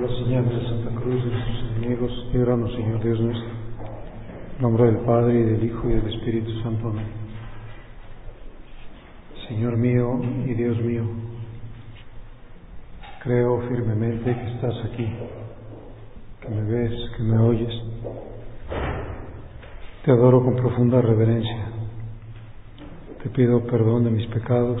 la señal de Santa Cruz de nuestros enemigos, líbranos, Señor Dios nuestro. En nombre del Padre, y del Hijo, y del Espíritu Santo. Amén. Señor mío y Dios mío, creo firmemente que estás aquí, que me ves, que me oyes. Te adoro con profunda reverencia. Te pido perdón de mis pecados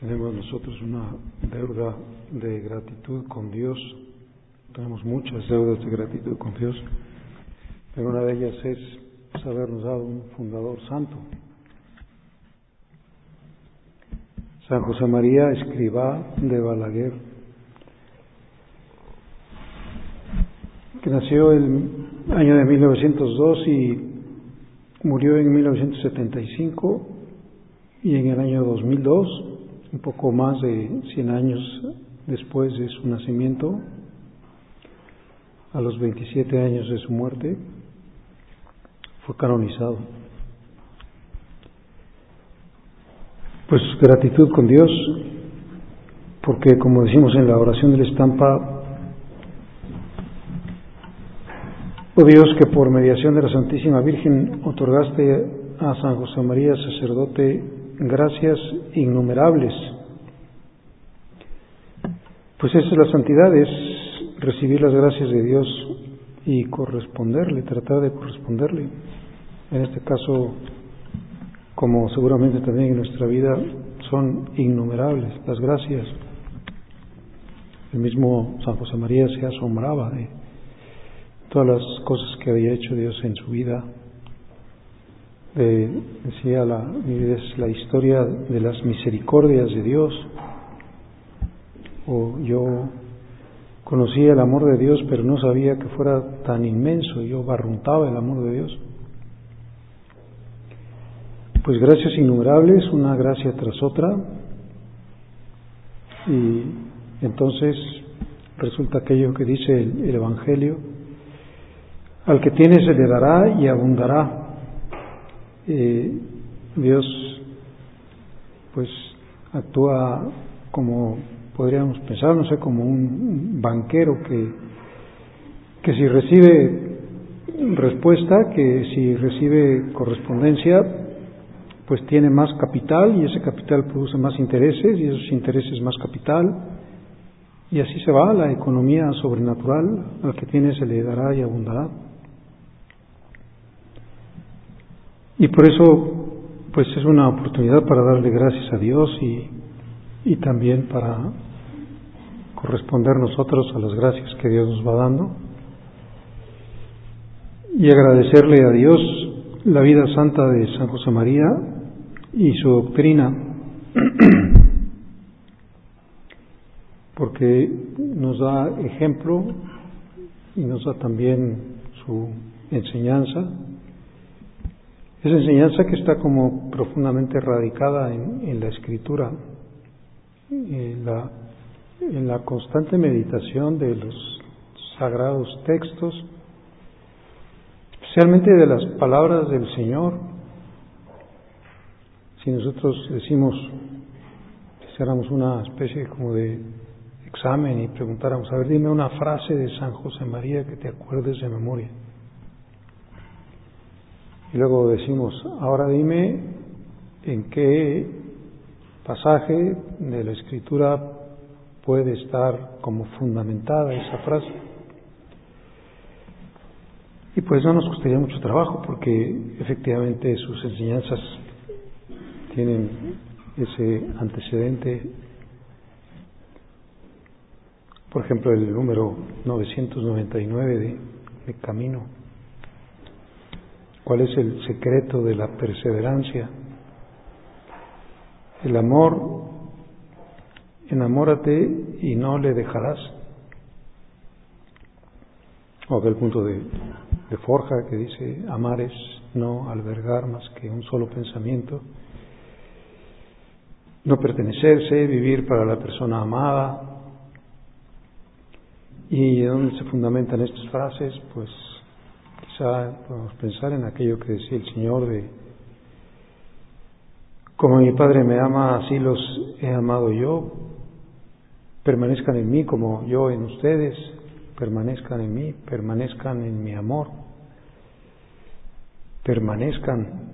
Tenemos nosotros una deuda de gratitud con Dios. Tenemos muchas deudas de gratitud con Dios. Pero una de ellas es habernos dado un fundador santo. San José María Escribá de Balaguer, que nació el año de 1902 y murió en 1975 y en el año 2002 un poco más de 100 años después de su nacimiento, a los 27 años de su muerte, fue canonizado. Pues gratitud con Dios, porque como decimos en la oración de la estampa, oh Dios que por mediación de la Santísima Virgen otorgaste a San José María, sacerdote, gracias innumerables. Pues esa es la santidad, es recibir las gracias de Dios y corresponderle, tratar de corresponderle. En este caso, como seguramente también en nuestra vida, son innumerables las gracias. El mismo San José María se asombraba de todas las cosas que había hecho Dios en su vida, decía la, es la historia de las misericordias de Dios. O yo conocía el amor de Dios, pero no sabía que fuera tan inmenso. Yo barruntaba el amor de Dios. Pues gracias innumerables, una gracia tras otra. Y entonces resulta aquello que dice el Evangelio, al que tiene se le dará y abundará eh, Dios pues actúa como podríamos pensar, no sé, como un banquero que, que si recibe respuesta, que si recibe correspondencia, pues tiene más capital y ese capital produce más intereses y esos intereses más capital y así se va la economía sobrenatural, al que tiene se le dará y abundará. Y por eso, pues es una oportunidad para darle gracias a Dios y, y también para corresponder nosotros a las gracias que Dios nos va dando. Y agradecerle a Dios la vida santa de San José María y su doctrina, porque nos da ejemplo y nos da también su enseñanza esa enseñanza que está como profundamente radicada en, la escritura, en la, en la constante meditación de los sagrados textos, especialmente de las palabras del Señor. Si nosotros decimos, hiciéramos una especie como de examen y preguntáramos, a ver, dime una frase de San José María que te acuerdes de memoria. Y luego decimos, ahora dime en qué pasaje de la escritura puede estar como fundamentada esa frase. Y pues no nos costaría mucho trabajo porque efectivamente sus enseñanzas tienen ese antecedente. Por ejemplo, el número 999 de, de Camino ¿Cuál es el secreto de la perseverancia? El amor, enamórate y no le dejarás. o aquel punto de, de Forja que dice, amar es no albergar más que un solo pensamiento, no pertenecerse, vivir para la persona amada. ¿Y dónde se fundamentan estas frases? Pues pensar en aquello que decía el Señor de, como mi Padre me ama, así los he amado yo, permanezcan en mí como yo en ustedes, permanezcan en mí, permanezcan en mi amor, permanezcan,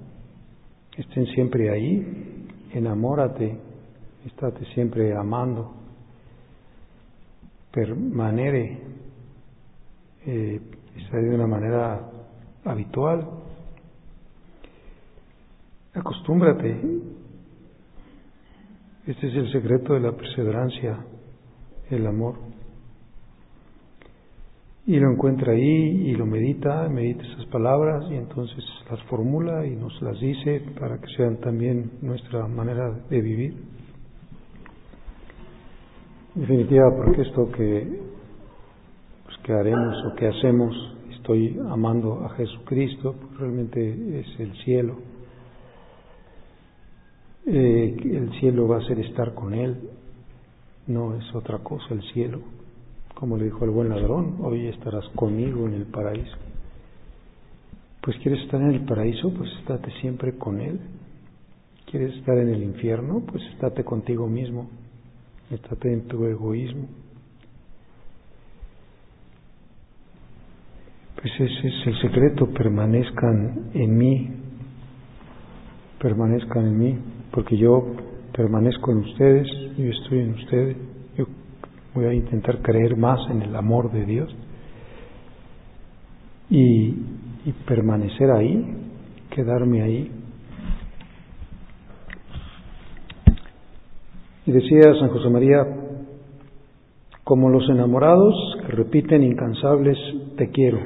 estén siempre ahí, enamórate, estate siempre amando, permanere, eh, está de una manera habitual, acostúmbrate, este es el secreto de la perseverancia, el amor. Y lo encuentra ahí y lo medita, medita esas palabras y entonces las formula y nos las dice para que sean también nuestra manera de vivir. En definitiva, porque esto que, pues, que haremos o que hacemos, estoy amando a Jesucristo, pues realmente es el cielo. Eh, el cielo va a ser estar con Él, no es otra cosa el cielo. Como le dijo el buen ladrón, hoy estarás conmigo en el paraíso. Pues quieres estar en el paraíso, pues estate siempre con Él. ¿Quieres estar en el infierno? Pues estate contigo mismo, estate en tu egoísmo. Pues ese es el secreto, permanezcan en mí, permanezcan en mí, porque yo permanezco en ustedes, yo estoy en ustedes, yo voy a intentar creer más en el amor de Dios y, y permanecer ahí, quedarme ahí. Y decía San José María, como los enamorados que repiten incansables, te quiero.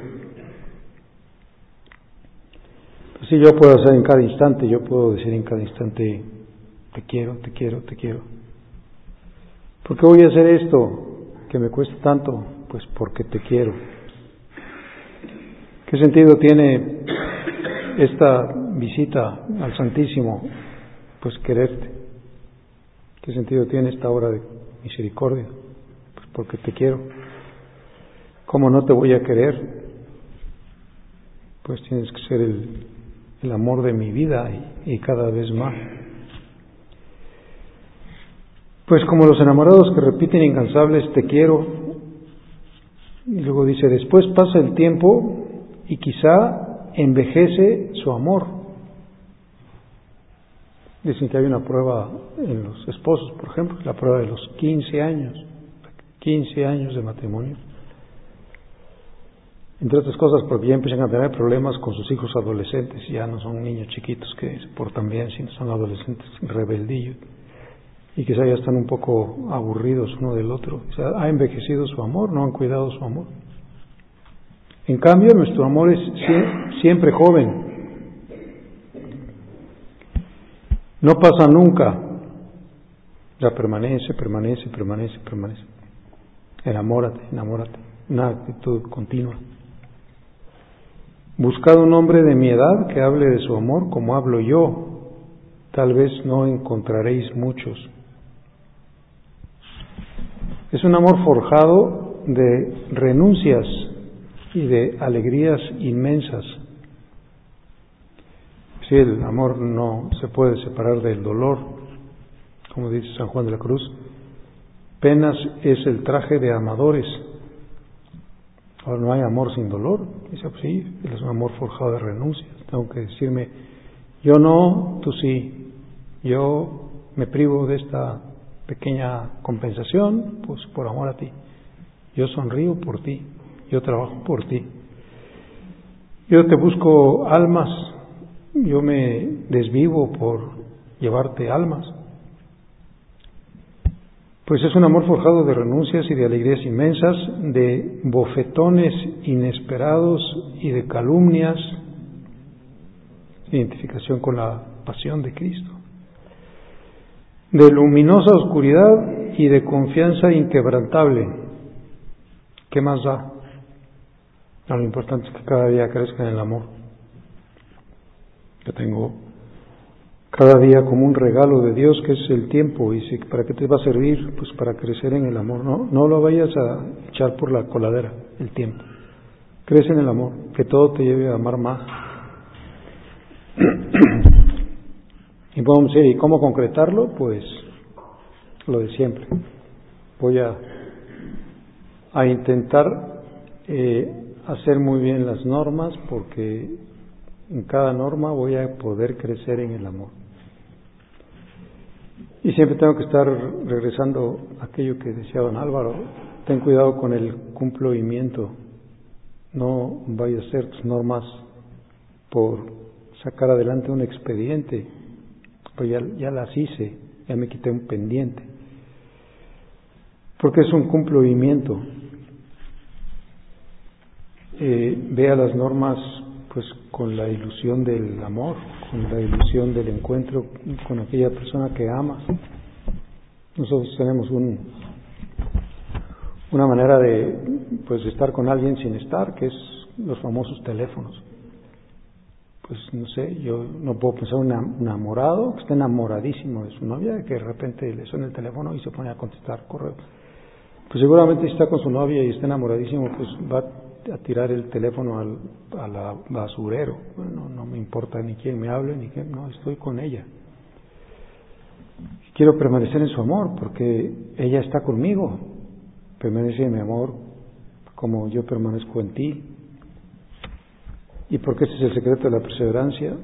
Pues sí, yo puedo hacer en cada instante, yo puedo decir en cada instante, te quiero, te quiero, te quiero. ¿Por qué voy a hacer esto que me cuesta tanto? Pues porque te quiero. ¿Qué sentido tiene esta visita al Santísimo? Pues quererte. ¿Qué sentido tiene esta hora de misericordia? Pues porque te quiero. ¿Cómo no te voy a querer? Pues tienes que ser el, el amor de mi vida y, cada vez más. Pues como los enamorados que repiten incansables, te quiero. Y luego dice, después pasa el tiempo y quizá envejece su amor. Dicen que hay una prueba en los esposos, por ejemplo, la prueba de los 15 años, 15 años de matrimonio. Entre otras cosas porque ya empiezan a tener problemas con sus hijos adolescentes, ya no son niños chiquitos que se portan bien, sino son adolescentes rebeldillos y quizá ya están un poco aburridos uno del otro. Ha envejecido su amor, no han cuidado su amor. En cambio, nuestro amor es siempre joven. No pasa nunca. Ya permanece, permanece, permanece, permanece. Enamórate, enamórate. Una actitud continua. Buscad un hombre de mi edad que hable de su amor como hablo yo. Tal vez no encontraréis muchos. Es un amor forjado de renuncias y de alegrías inmensas. Si el amor no se puede separar del dolor, como dice San Juan de la Cruz, penas es el traje de amadores. No hay amor sin dolor. Dice, pues sí, es un amor forjado de renuncias. Tengo que decirme, yo no, tú sí. Yo me privo de esta pequeña compensación, pues por amor a ti. Yo sonrío por ti, yo trabajo por ti. Yo te busco almas, yo me desvivo por llevarte almas. Pues es un amor forjado de renuncias y de alegrías inmensas, de bofetones inesperados y de calumnias, identificación con la pasión de Cristo de luminosa oscuridad y de confianza inquebrantable. ¿Qué más da? lo importante es que cada día crezca en el amor. Yo tengo cada día como un regalo de Dios que es el tiempo y si, para qué te va a servir pues para crecer en el amor. No no lo vayas a echar por la coladera el tiempo. Crece en el amor que todo te lleve a amar más. Y podemos decir y cómo concretarlo pues lo de siempre. Voy a a intentar eh, hacer muy bien las normas porque en cada norma voy a poder crecer en el amor. Y siempre tengo que estar regresando a aquello que decía don Álvaro, ten cuidado con el cumplimiento, no vaya a ser tus normas por sacar adelante un expediente, pues ya, ya las hice, ya me quité un pendiente, porque es un cumplimiento. Eh, vea las normas con la ilusión del amor, con la ilusión del encuentro con aquella persona que amas. Nosotros tenemos un, una manera de pues estar con alguien sin estar, que es los famosos teléfonos. Pues no sé, yo no puedo pensar un enamorado que está enamoradísimo de su novia, que de repente le suena el teléfono y se pone a contestar correo. Pues seguramente si está con su novia y está enamoradísimo, pues va a tirar el teléfono al a basurero. Bueno, no me importa ni quién me hable, ni quién, no, estoy con ella. Quiero permanecer en su amor porque ella está conmigo. Permanece en mi amor como yo permanezco en ti. Y porque ese es el secreto de la perseverancia.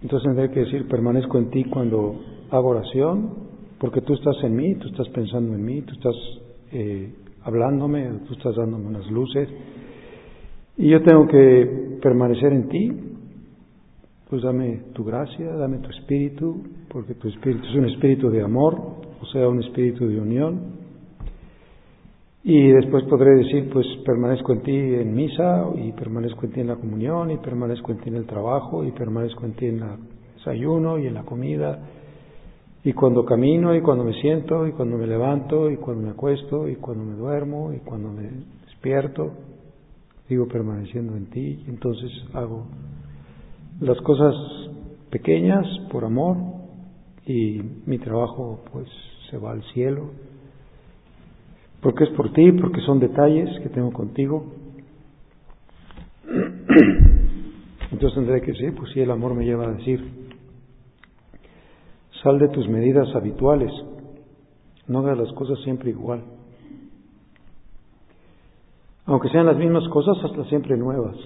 Entonces tendré que decir, permanezco en ti cuando hago oración, porque tú estás en mí, tú estás pensando en mí, tú estás eh, hablándome, tú estás dándome unas luces, y yo tengo que permanecer en ti, pues dame tu gracia, dame tu espíritu, porque tu espíritu es un espíritu de amor, o sea, un espíritu de unión. Y después podré decir, pues permanezco en ti en misa, y permanezco en ti en la comunión, y permanezco en ti en el trabajo, y permanezco en ti en el desayuno y en la comida, y cuando camino, y cuando me siento, y cuando me levanto, y cuando me acuesto, y cuando me duermo, y cuando me despierto, sigo permaneciendo en ti, entonces hago las cosas pequeñas por amor, y mi trabajo pues se va al cielo, porque es por ti, porque son detalles que tengo contigo. Entonces tendré que decir, pues sí, el amor me lleva a decir, Sal de tus medidas habituales. No hagas las cosas siempre igual. Aunque sean las mismas cosas, hazlas siempre nuevas,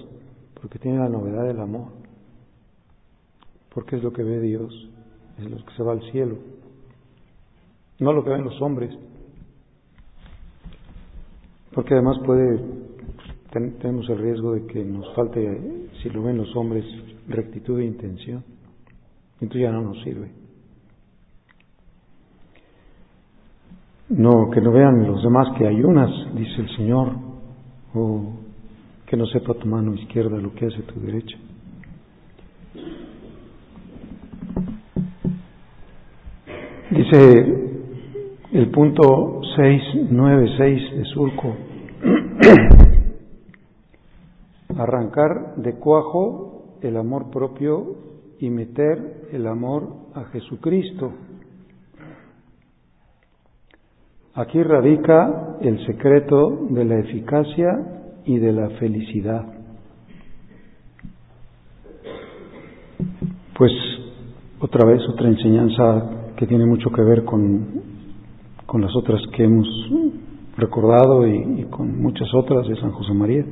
porque tiene la novedad del amor. Porque es lo que ve Dios, es lo que se va al cielo, no lo que ven los hombres. Porque además puede, tenemos el riesgo de que nos falte, si lo ven los hombres, rectitud e intención. Entonces ya no nos sirve. No, que no vean los demás que ayunas, dice el Señor, o que no sepa tu mano izquierda lo que hace tu derecha. Dice el punto 696 de Surco, arrancar de cuajo el amor propio y meter el amor a Jesucristo. Aquí radica el secreto de la eficacia y de la felicidad. Pues otra vez otra enseñanza que tiene mucho que ver con, con las otras que hemos recordado y, con muchas otras de San José María.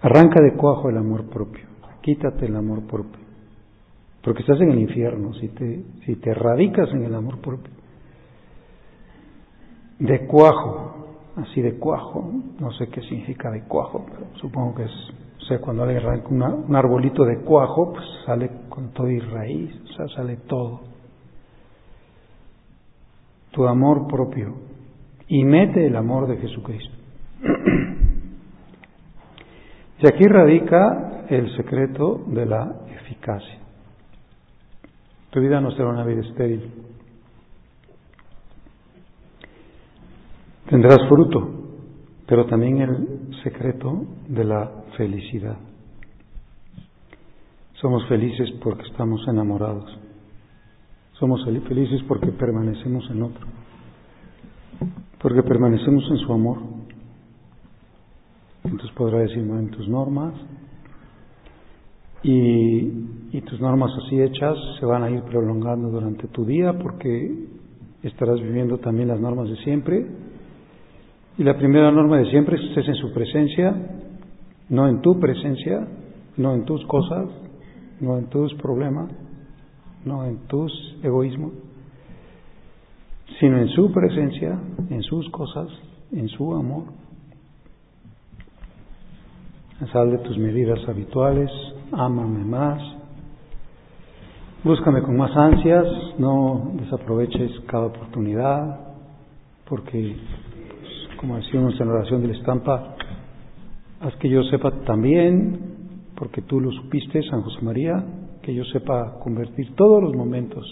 Arranca de cuajo el amor propio, quítate el amor propio, porque estás en el infierno si te, si te radicas en el amor propio de cuajo, así de cuajo, no sé qué significa de cuajo, pero supongo que es, o sea, cuando le arranca un arbolito de cuajo, pues sale con todo y raíz, sale todo. Tu amor propio y mete el amor de Jesucristo. y aquí radica el secreto de la eficacia. Tu vida no será una vida estéril. Tendrás fruto, pero también el secreto de la felicidad. Somos felices porque estamos enamorados. Somos felices porque permanecemos en otro, porque permanecemos en su amor. Entonces podrá decir, en tus normas, y, y, tus normas así hechas se van a ir prolongando durante tu día porque estarás viviendo también las normas de siempre. Y la primera norma de siempre es estés en su presencia, no en tu presencia, no en tus cosas, no en tus problemas, no en tus egoísmos, sino en su presencia, en sus cosas, en su amor. Sal de tus medidas habituales, ámame más, búscame con más ansias, no desaproveches cada oportunidad, porque, como decíamos en la oración de la estampa, haz que yo sepa también, porque tú lo supiste, San José María, que yo sepa convertir todos los momentos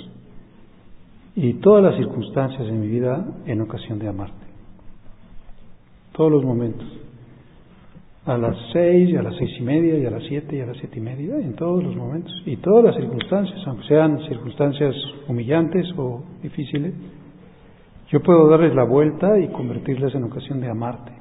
y todas las circunstancias de mi vida en ocasión de amarte. Todos los momentos. A las seis, y a las seis y media, y a las siete, y a las siete y media, en todos los momentos. Y todas las circunstancias, aunque sean circunstancias humillantes o difíciles, yo puedo darles la vuelta y convertirlas en ocasión de amarte.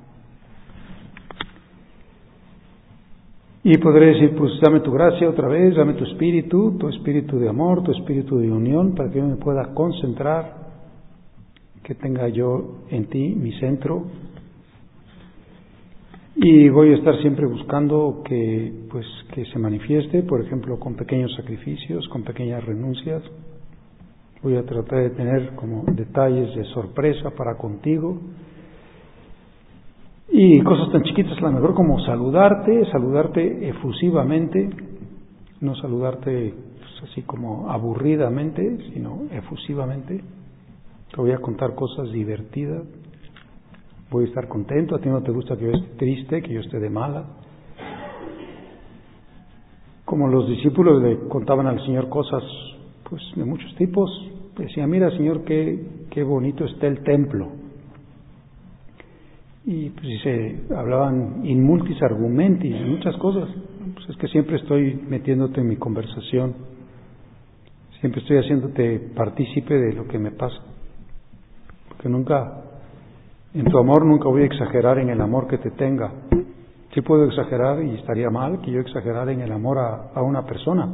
Y podré decir, pues dame tu gracia otra vez, dame tu espíritu, tu espíritu de amor, tu espíritu de unión, para que yo me pueda concentrar, que tenga yo en ti mi centro. Y voy a estar siempre buscando que, pues, que se manifieste, por ejemplo, con pequeños sacrificios, con pequeñas renuncias. Voy a tratar de tener como detalles de sorpresa para contigo y cosas tan chiquitas, a lo mejor como saludarte, saludarte efusivamente, no saludarte pues, así como aburridamente, sino efusivamente. Te voy a contar cosas divertidas. Voy a estar contento. A ti no te gusta que yo esté triste, que yo esté de mala. Como los discípulos le contaban al Señor cosas pues de muchos tipos. Decía, mira Señor, qué, qué bonito está el templo y pues se hablaban in multis argumentis, muchas cosas. Pues es que siempre estoy metiéndote en mi conversación, siempre estoy haciéndote partícipe de lo que me pasa. Porque nunca, en tu amor nunca voy a exagerar en el amor que te tenga. Sí puedo exagerar y estaría mal que yo exagerara en el amor a, a una persona.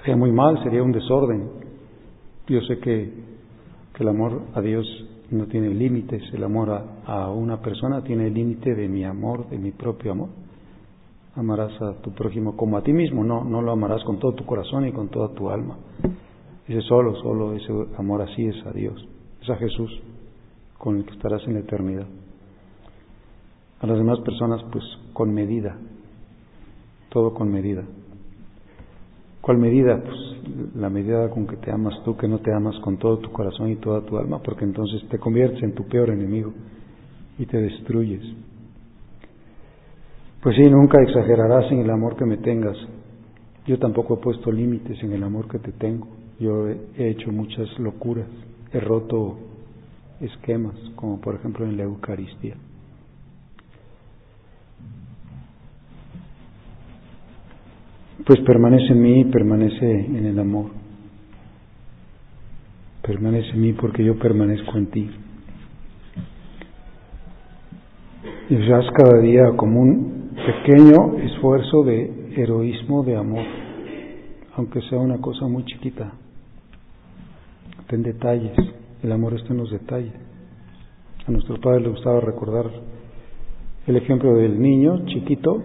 Sería muy mal, sería un desorden. Yo sé que, que el amor a Dios no tiene límites. El amor a, una persona tiene límite de mi amor, de mi propio amor. Amarás a tu prójimo como a ti mismo, no, no lo amarás con todo tu corazón y con toda tu alma. Ese solo, solo ese amor así es a Dios, es a Jesús, con el que estarás en eternidad. A las demás personas, pues con medida, todo con medida. ¿Cuál medida? Pues la medida con que te amas tú, que no te amas con todo tu corazón y toda tu alma, porque entonces te conviertes en tu peor enemigo y te destruyes. Pues sí, nunca exagerarás en el amor que me tengas. Yo tampoco he puesto límites en el amor que te tengo. Yo he hecho muchas locuras, he roto esquemas, como por ejemplo en la Eucaristía. Pues permanece en mí, permanece en el amor. Permanece en mí porque yo permanezco en ti. Y haz cada día como un pequeño esfuerzo de heroísmo de amor, aunque sea una cosa muy chiquita. Ten detalles, el amor está en los detalles. A nuestro padre le gustaba recordar el ejemplo del niño chiquito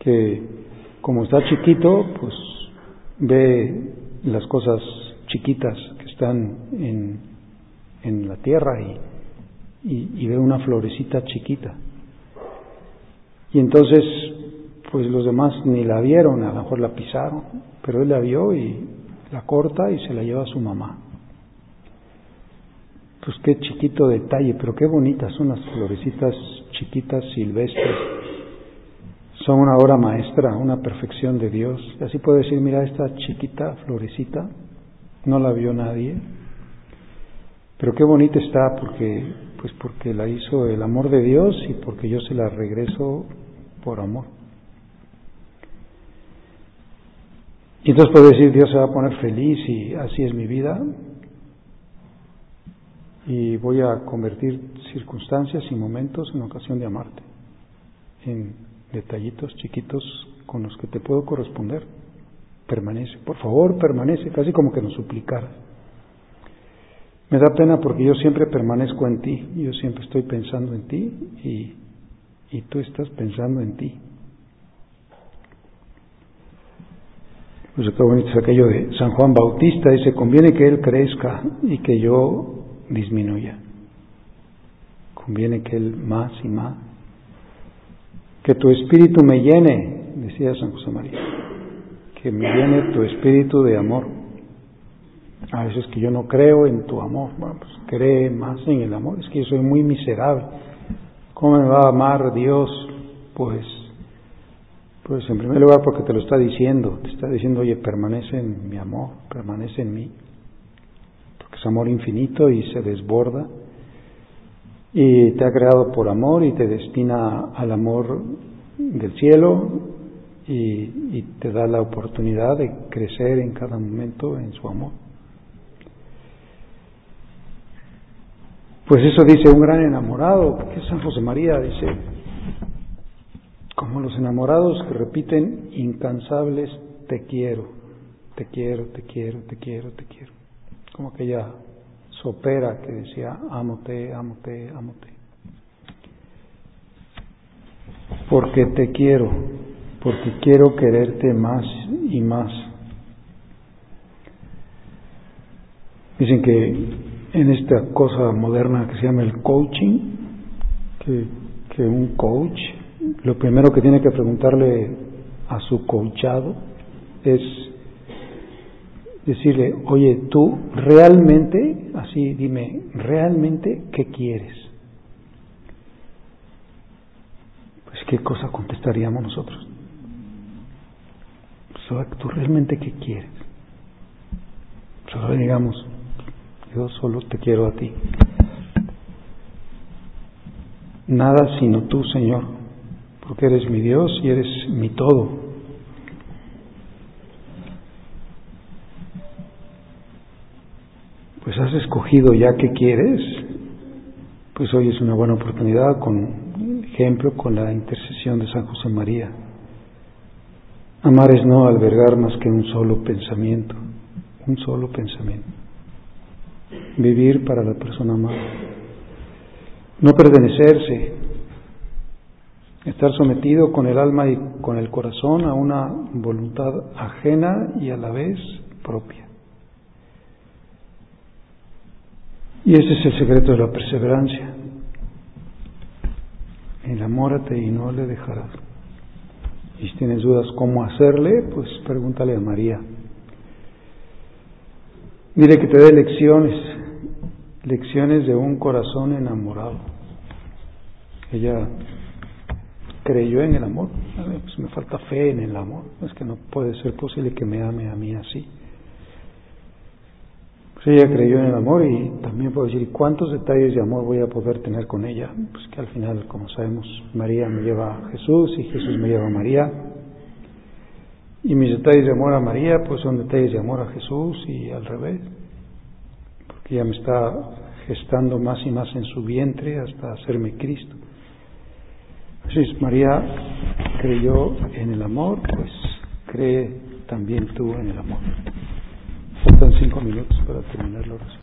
que como está chiquito, pues ve las cosas chiquitas que están en, en la tierra y, y, ve una florecita chiquita. Y entonces, pues los demás ni la vieron, a lo mejor la pisaron, pero él la vio y la corta y se la lleva a su mamá. Pues qué chiquito detalle, pero qué bonitas son las florecitas chiquitas silvestres son una obra maestra, una perfección de Dios. Y así puedo decir, mira esta chiquita florecita, no la vio nadie. Pero qué bonita está porque, pues porque la hizo el amor de Dios y porque yo se la regreso por amor. Y entonces puedo decir, Dios se va a poner feliz y así es mi vida. Y voy a convertir circunstancias y momentos en ocasión de amarte, en detallitos chiquitos con los que te puedo corresponder. Permanece, por favor, permanece, casi como que nos suplicara. Me da pena porque yo siempre permanezco en ti, yo siempre estoy pensando en ti y, y tú estás pensando en ti. Pues qué bonito es aquello de San Juan Bautista, dice, conviene que Él crezca y que yo disminuya. Conviene que Él más y más. Que tu espíritu me llene, decía San José María, que me llene tu espíritu de amor. A veces que yo no creo en tu amor, bueno, pues cree más en el amor, es que yo soy muy miserable. ¿Cómo me va a amar Dios? Pues, pues en primer lugar porque te lo está diciendo, te está diciendo, oye, permanece en mi amor, permanece en mí, porque es amor infinito y se desborda y te ha creado por amor y te destina al amor del cielo y, te da la oportunidad de crecer en cada momento en su amor. Pues eso dice un gran enamorado, que es San José María, dice, como los enamorados que repiten incansables te quiero, te quiero, te quiero, te quiero, te quiero. Como aquella sopera que decía, amote, amote, amote. Porque te quiero, porque quiero quererte más y más. Dicen que en esta cosa moderna que se llama el coaching, que, que un coach lo primero que tiene que preguntarle a su coachado es decirle, oye, tú realmente, así dime, realmente, ¿qué quieres? Pues qué cosa contestaríamos nosotros. ¿Tú realmente qué quieres? Solo digamos, yo solo te quiero a ti. Nada sino tú, Señor, porque eres mi Dios y eres mi todo. Pues has escogido ya que quieres, pues hoy es una buena oportunidad con ejemplo, con la intercesión de San José María. Amar es no albergar más que un solo pensamiento, un solo pensamiento vivir para la persona amada, no pertenecerse, estar sometido con el alma y con el corazón a una voluntad ajena y a la vez propia. Y ese es el secreto de la perseverancia. Enamórate y no le dejarás. Y si tienes dudas cómo hacerle, pues pregúntale a María. Dile que te dé lecciones, lecciones de un corazón enamorado. Ella creyó en el amor. Pues me falta fe en el amor. Es que no puede ser posible que me ame a mí así. Pues ella creyó en el amor y también puedo decir, ¿cuántos detalles de amor voy a poder tener con ella? Pues que al final, como sabemos, María me lleva a Jesús y Jesús me lleva a María. Y mis detalles de amor a María, pues son detalles de amor a Jesús y al revés, porque ella me está gestando más y más en su vientre hasta hacerme Cristo. Así María creyó en el amor, pues cree también tú en el amor. Faltan cinco minutos para terminar la oración.